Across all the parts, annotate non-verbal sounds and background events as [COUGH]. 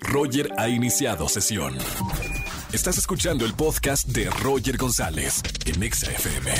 Roger ha iniciado sesión. Estás escuchando el podcast de Roger González en Exa FM.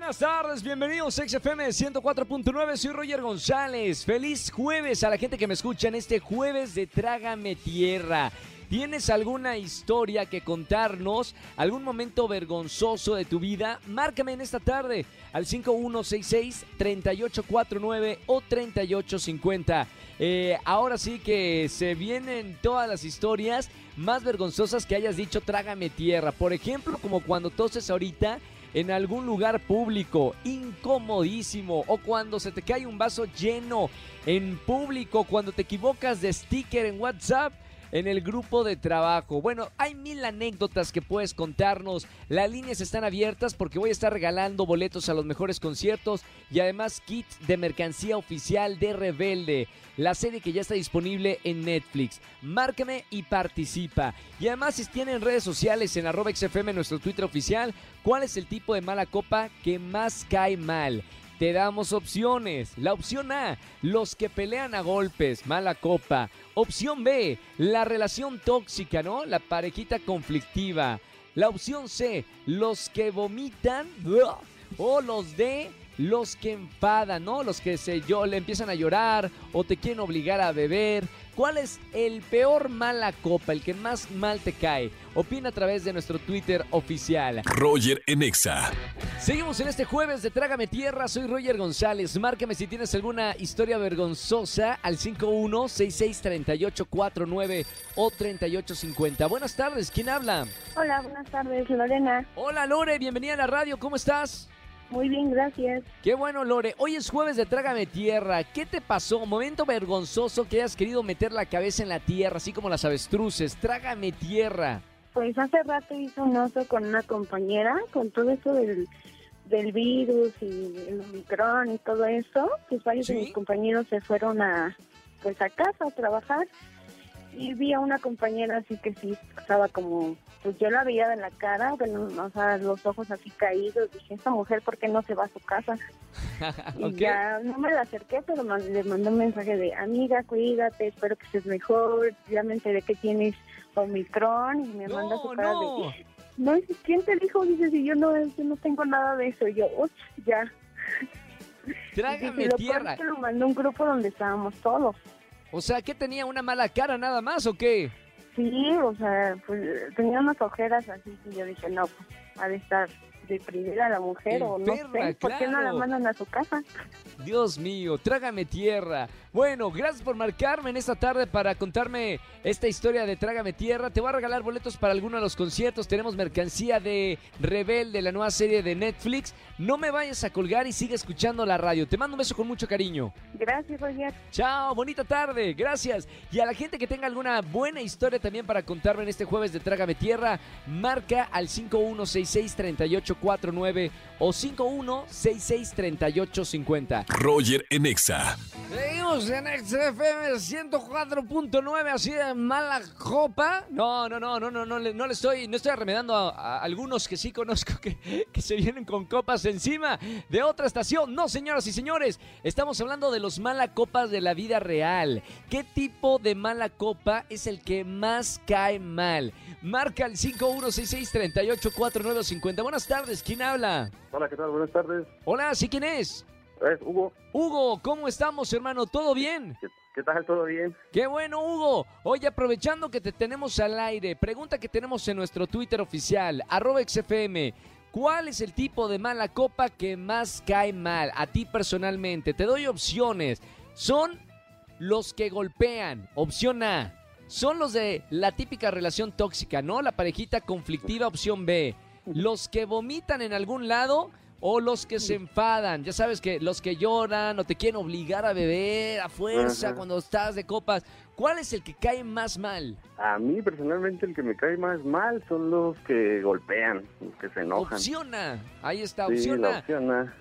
Buenas tardes, bienvenidos a XFM 104.9, soy Roger González. Feliz jueves a la gente que me escucha en este jueves de Trágame Tierra. ¿Tienes alguna historia que contarnos? ¿Algún momento vergonzoso de tu vida? Márcame en esta tarde al 5166-3849 o 3850. Eh, ahora sí que se vienen todas las historias más vergonzosas que hayas dicho trágame tierra. Por ejemplo, como cuando toses ahorita en algún lugar público, incomodísimo, o cuando se te cae un vaso lleno en público, cuando te equivocas de sticker en WhatsApp en el grupo de trabajo. Bueno, hay mil anécdotas que puedes contarnos. Las líneas están abiertas porque voy a estar regalando boletos a los mejores conciertos y además kits de mercancía oficial de Rebelde, la serie que ya está disponible en Netflix. Márcame y participa. Y además si tienen redes sociales en arroba XFM, nuestro Twitter oficial, ¿cuál es el tipo de mala copa que más cae mal? Te damos opciones. La opción A, los que pelean a golpes, mala copa. Opción B, la relación tóxica, ¿no? La parejita conflictiva. La opción C, los que vomitan. O los D, los que enfadan, ¿no? Los que se yo le empiezan a llorar o te quieren obligar a beber. ¿Cuál es el peor mala copa, el que más mal te cae? Opina a través de nuestro Twitter oficial. Roger Enexa. Seguimos en este jueves de Trágame Tierra. Soy Roger González. Márcame si tienes alguna historia vergonzosa al 51663849 o 3850. Buenas tardes, ¿quién habla? Hola, buenas tardes, Lorena. Hola Lore, bienvenida a la radio. ¿Cómo estás? Muy bien, gracias. Qué bueno, Lore. Hoy es jueves de Trágame Tierra. ¿Qué te pasó? Momento vergonzoso que hayas querido meter la cabeza en la tierra, así como las avestruces. Trágame Tierra. Pues hace rato hice un oso con una compañera, con todo esto del, del virus y el Omicron y todo eso. Pues varios de mis compañeros se fueron a, pues a casa a trabajar. Y vi a una compañera así que sí estaba como, pues yo la veía de la cara, bueno, o sea, los ojos así caídos. Dije, esta mujer, ¿por qué no se va a su casa? [LAUGHS] Y Ok. ya no me la acerqué, pero man- le mandé un mensaje de, amiga, cuídate, espero que estés mejor. Ya me enteré que tienes Omicron y me manda No, su cara no. de, no, ¿quién te dijo? Dice, si yo no, yo no tengo nada de eso. Y yo, uff, ya. [LAUGHS] Trágame Y lo Tierra. que lo mandó un grupo donde estábamos todos. O sea, ¿qué tenía una mala cara nada más o qué? Sí, o sea, pues tenía unas ojeras así y yo dije, no, pues ha de estar deprimida la mujer o no sé, ¿por qué no la mandan a su casa? Dios mío, trágame tierra. Bueno, gracias por marcarme en esta tarde para contarme esta historia de Trágame Tierra. Te voy a regalar boletos para alguno de los conciertos. Tenemos mercancía de Rebelde, la nueva serie de Netflix. No me vayas a colgar y sigue escuchando la radio. Te mando un beso con mucho cariño. Gracias, Roger. Chao, bonita tarde, gracias. Y a la gente que tenga alguna buena historia también para contarme en este jueves de Trágame Tierra, marca al 51663849 o 51663850. Roger Enexa. Seguimos en XFM 104.9, así de mala copa. No, no, no, no, no, no, le, no le estoy, no estoy arremedando a, a algunos que sí conozco que, que se vienen con copas encima de otra estación. No, señoras y señores, estamos hablando de los mala copas de la vida real. ¿Qué tipo de mala copa es el que más cae mal? Marca el 5166384950. Buenas tardes, ¿quién habla? Hola, ¿qué tal? Buenas tardes. Hola, ¿sí quién es? Es Hugo. Hugo, ¿cómo estamos, hermano? ¿Todo bien? ¿Qué, qué tal? ¿Todo bien? Qué bueno, Hugo. Oye, aprovechando que te tenemos al aire, pregunta que tenemos en nuestro Twitter oficial, arroba XFM. ¿Cuál es el tipo de mala copa que más cae mal a ti personalmente? Te doy opciones. Son los que golpean. Opción A. Son los de la típica relación tóxica, ¿no? La parejita conflictiva, opción B. Los que vomitan en algún lado o los que se enfadan. Ya sabes que los que lloran o te quieren obligar a beber a fuerza Ajá. cuando estás de copas. ¿Cuál es el que cae más mal? A mí personalmente el que me cae más mal son los que golpean, los que se enojan. Opción A. Ahí está, sí, opción la A. opción A.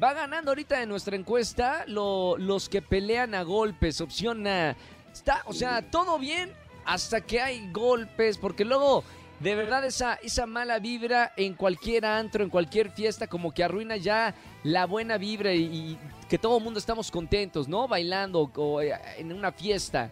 Va ganando ahorita en nuestra encuesta lo- los que pelean a golpes. Opción A. Está, o sea, todo bien hasta que hay golpes, porque luego de verdad esa, esa mala vibra en cualquier antro, en cualquier fiesta, como que arruina ya la buena vibra y, y que todo el mundo estamos contentos, ¿no? Bailando o eh, en una fiesta.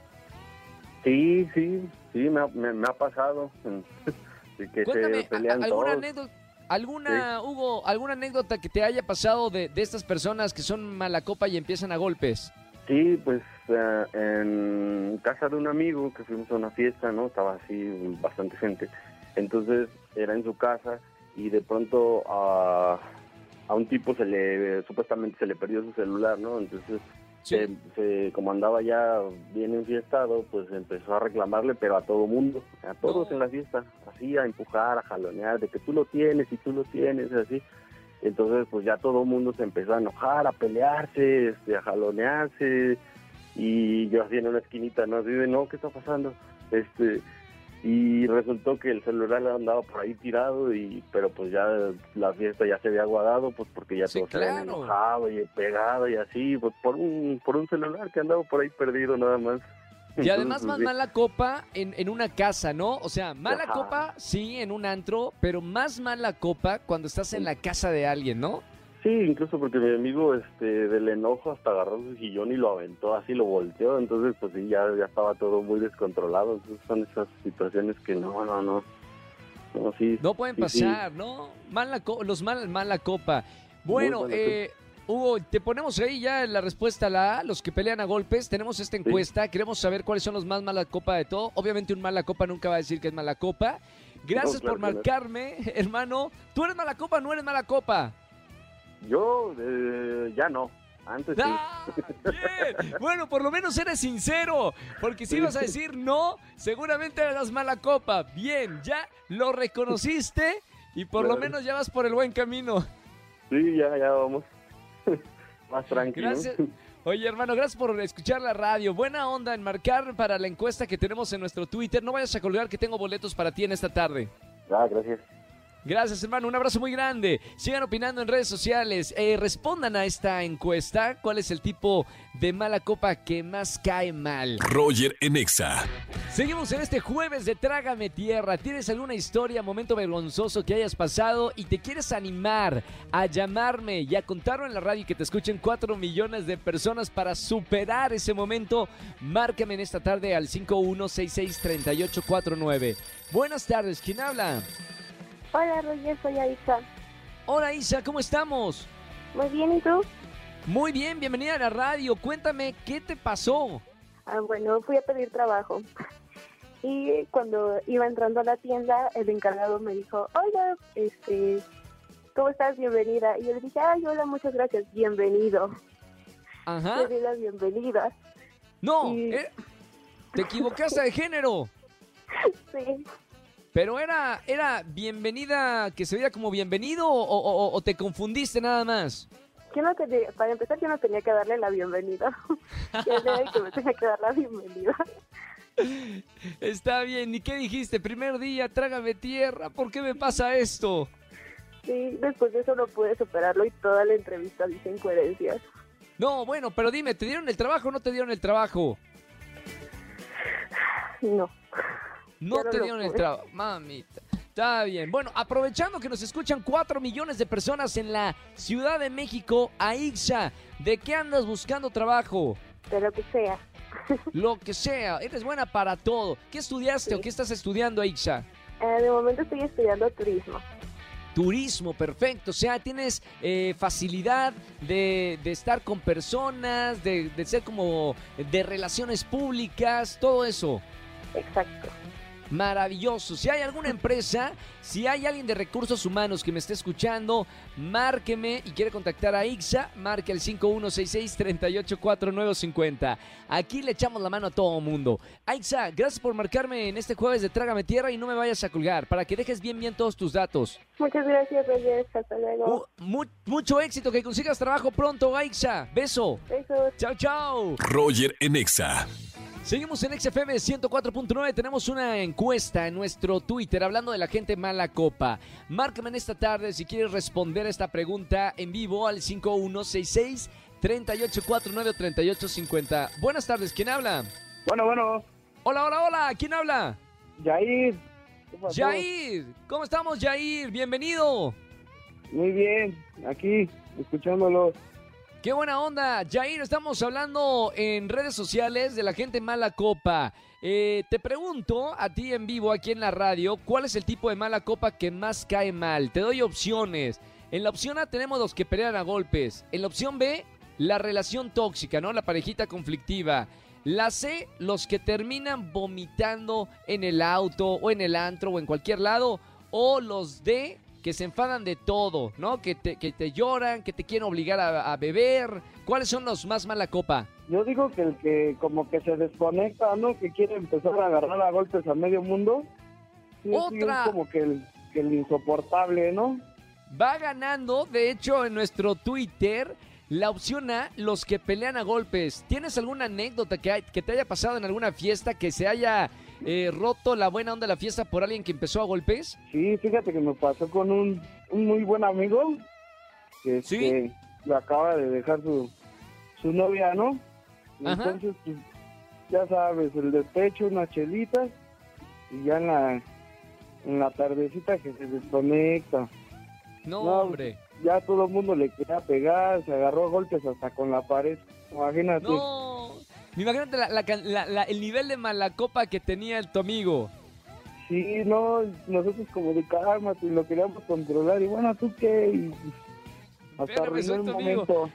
Sí, sí, sí, me ha, me, me ha pasado. [LAUGHS] Que Cuéntame, se ¿alguna todos. anécdota, alguna, Hugo, alguna anécdota que te haya pasado de, de estas personas que son mala copa y empiezan a golpes? Sí, pues eh, en casa de un amigo que fuimos a una fiesta, ¿no? Estaba así bastante gente. Entonces era en su casa y de pronto a, a un tipo se le, supuestamente se le perdió su celular, ¿no? Entonces, Sí. se, se- como andaba ya bien enfiestado, pues empezó a reclamarle, pero a todo mundo, a todos No. en la fiesta, así a empujar, a jalonear, de que tú lo tienes y tú lo tienes, así. Entonces, pues ya todo el mundo se empezó a enojar, a pelearse, este, a jalonearse, y yo así en una esquinita, ¿no? Así de, no, ¿qué está pasando? Este, y resultó que el celular andaba por ahí tirado, y pero pues ya la fiesta ya se había aguadado, pues porque ya Sí, todos se habían claro. enojado y pegado y así, pues por un, por un celular que andaba por ahí perdido nada más. Y además Entonces, más mala copa en, en una casa, ¿no? O sea, mala Ajá. copa sí en un antro, pero más mala copa cuando estás en la casa de alguien, ¿no? Sí, incluso porque mi amigo este del enojo hasta agarró su sillón y lo aventó así, lo volteó, entonces pues sí, ya, ya estaba todo muy descontrolado, entonces son esas situaciones que no, no, no, no, sí. No pueden sí, sí. pasar, ¿no? Mala co- los mal, mala copa. Bueno, eh, Hugo, te ponemos ahí ya la respuesta a la A, los que pelean a golpes. Tenemos esta encuesta, queremos saber cuáles son los más mala copa de todo. Obviamente un mala copa nunca va a decir que es mala copa. Gracias No, claro por marcarme, [LAUGHS] hermano. ¿Tú eres mala copa o no eres mala copa? Yo eh, ya no, antes sí. ¡Ah! Bien. Bueno, por lo menos eres sincero, porque si ibas a decir no, seguramente eras mala copa. Bien, ya lo reconociste y por lo menos ya vas por el buen camino. Sí, ya, ya vamos. [LAUGHS] Más tranquilo. Gracias. Oye, hermano, gracias por escuchar la radio. Buena onda en marcar para la encuesta que tenemos en nuestro Twitter. No vayas a colgar que tengo boletos para ti en esta tarde. Ah, gracias. Gracias, hermano. Un abrazo muy grande. Sigan opinando en redes sociales. Eh, respondan a esta encuesta. ¿Cuál es el tipo de mala copa que más cae mal? Roger en Exa. Seguimos en este jueves de Trágame Tierra. ¿Tienes alguna historia, momento vergonzoso que hayas pasado y te quieres animar a llamarme y a contarlo en la radio y que te escuchen 4 millones de personas para superar ese momento? Márcame en esta tarde al 51663849. Buenas tardes, ¿quién habla? Hola, Roger, soy Aisha. Hola Isa, ¿cómo estamos? Muy bien, ¿y tú? Muy bien, bienvenida a la radio. Cuéntame, ¿qué te pasó? Ah, bueno, fui a pedir trabajo. [LAUGHS] Y cuando iba entrando a la tienda, el encargado me dijo, hola, este, ¿cómo estás? Bienvenida. Y yo le dije, ay, hola, muchas gracias, bienvenido. Ajá. Le di la bienvenida. No, eh, te equivocaste de género. [LAUGHS] Sí, Pero era, era bienvenida, que se veía como bienvenido o, o- o te confundiste nada más. yo no tenía, para empezar, yo no tenía que darle la bienvenida. Yo era el que me tenía que dar la bienvenida. Está bien, ¿y qué dijiste? Primer día, trágame tierra, ¿por qué me pasa esto? Sí, después de eso no pude superarlo y toda la entrevista dice incoherencias. No, bueno, pero dime, ¿te dieron el trabajo o no te dieron el trabajo? No. No te dieron el trabajo, mamita. Está bien. Bueno, aprovechando que nos escuchan 4 millones de personas en la Ciudad de México, Aixa, ¿de qué andas buscando trabajo? De lo que sea. [LAUGHS] Lo que sea, eres buena para todo. ¿Qué estudiaste Sí. o qué estás estudiando, Aixa? Eh, de momento estoy estudiando turismo. Turismo, perfecto. O sea, tienes eh, facilidad de, de estar con personas, de, de ser como de relaciones públicas, todo eso. Exacto. Maravilloso. Si hay alguna empresa, si hay alguien de recursos humanos que me esté escuchando, márqueme y quiere contactar a IXA, marque el 5166-384950. Aquí le echamos la mano a todo mundo. IXA, gracias por marcarme en este jueves de Trágame Tierra y no me vayas a colgar para que dejes bien bien todos tus datos. Muchas gracias, Reyes. Hasta luego. Uh, mu- mucho éxito, que consigas trabajo pronto, IXA. Beso. Besos. Chao, chao. Roger en Exa. Seguimos en XFM 104.9. Tenemos una encuesta en nuestro Twitter hablando de la gente mala copa. Márcame en esta tarde si quieres responder a esta pregunta en vivo al 5166 3849 3850. Buenas tardes, ¿quién habla? Bueno, bueno, Hola, hola, hola, ¿quién habla? Yair, ¿Qué pasó? Jair, ¿cómo estamos, Jair? Bienvenido. Muy bien, aquí, escuchándolo. Qué buena onda. Jair, estamos hablando en redes sociales de la gente mala copa. Eh, te pregunto a ti en vivo aquí en la radio, ¿cuál es el tipo de mala copa que más cae mal? Te doy opciones. En la opción A tenemos los que pelean a golpes. En la opción B, la relación tóxica, ¿no? La parejita conflictiva. La C, los que terminan vomitando en el auto o en el antro o en cualquier lado. O los D, que se enfadan de todo, ¿no? Que te, que te lloran, que te quieren obligar a, a beber. ¿Cuáles son los más mala copa? Yo digo que el que como que se desconecta, ¿no? Que quiere empezar a agarrar a golpes a medio mundo. Otra. es como que el, que el insoportable, ¿no? Va ganando, de hecho, en nuestro Twitter, la opción A, los que pelean a golpes. ¿Tienes alguna anécdota que, hay- que te haya pasado en alguna fiesta que se haya eh, roto la buena onda de la fiesta por alguien que empezó a golpes? Sí, fíjate que me pasó con un, un muy buen amigo que ¿Sí? este, le acaba de dejar su, su novia, ¿no? Ajá. Entonces, pues, ya sabes, el despecho, unas chelitas y ya en la, en la tardecita que se desconecta. No, No, hombre. Ya todo el mundo le quería pegar, se agarró a golpes hasta con la pared. Imagínate. No. Imagínate la- el nivel de mala copa que tenía tu amigo. Sí, no, nosotros como de cálmate y lo queríamos controlar. Y bueno, ¿tú qué? Y hasta soy el amigo. momento.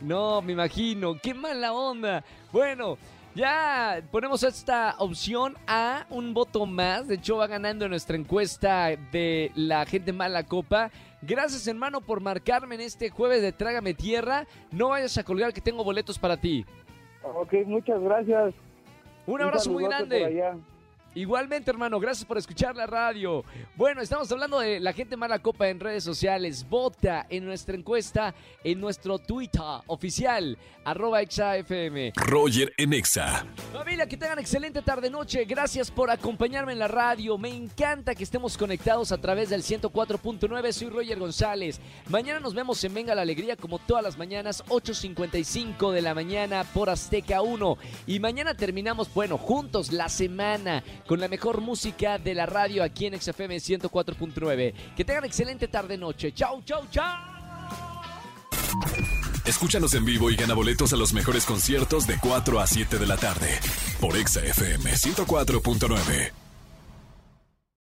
No, me imagino. Qué mala onda. Bueno, ya ponemos esta opción a un voto más. De hecho, va ganando en nuestra encuesta de la gente mala copa. Gracias, hermano, por marcarme en este jueves de Trágame Tierra. No vayas a colgar que tengo boletos para ti. Ok, muchas gracias. Un abrazo muy grande. Igualmente, hermano, gracias por escuchar la radio. Bueno, estamos hablando de la gente mala copa en redes sociales. Vota en nuestra encuesta en nuestro Twitter oficial, arroba exafm. Roger en Exa. Familia, que tengan excelente tarde-noche. Gracias por acompañarme en la radio. Me encanta que estemos conectados a través del 104.9. Soy Roger González. Mañana nos vemos en Venga la Alegría como todas las mañanas, 8.55 de la mañana por Azteca 1. Y mañana terminamos, bueno, juntos la semana con la mejor música de la radio aquí en XFM 104.9. Que tengan excelente tarde-noche. Chau, chau, chau. Escúchanos en vivo y gana boletos a los mejores conciertos de 4 a 7 de la tarde por Exa FM 104.9.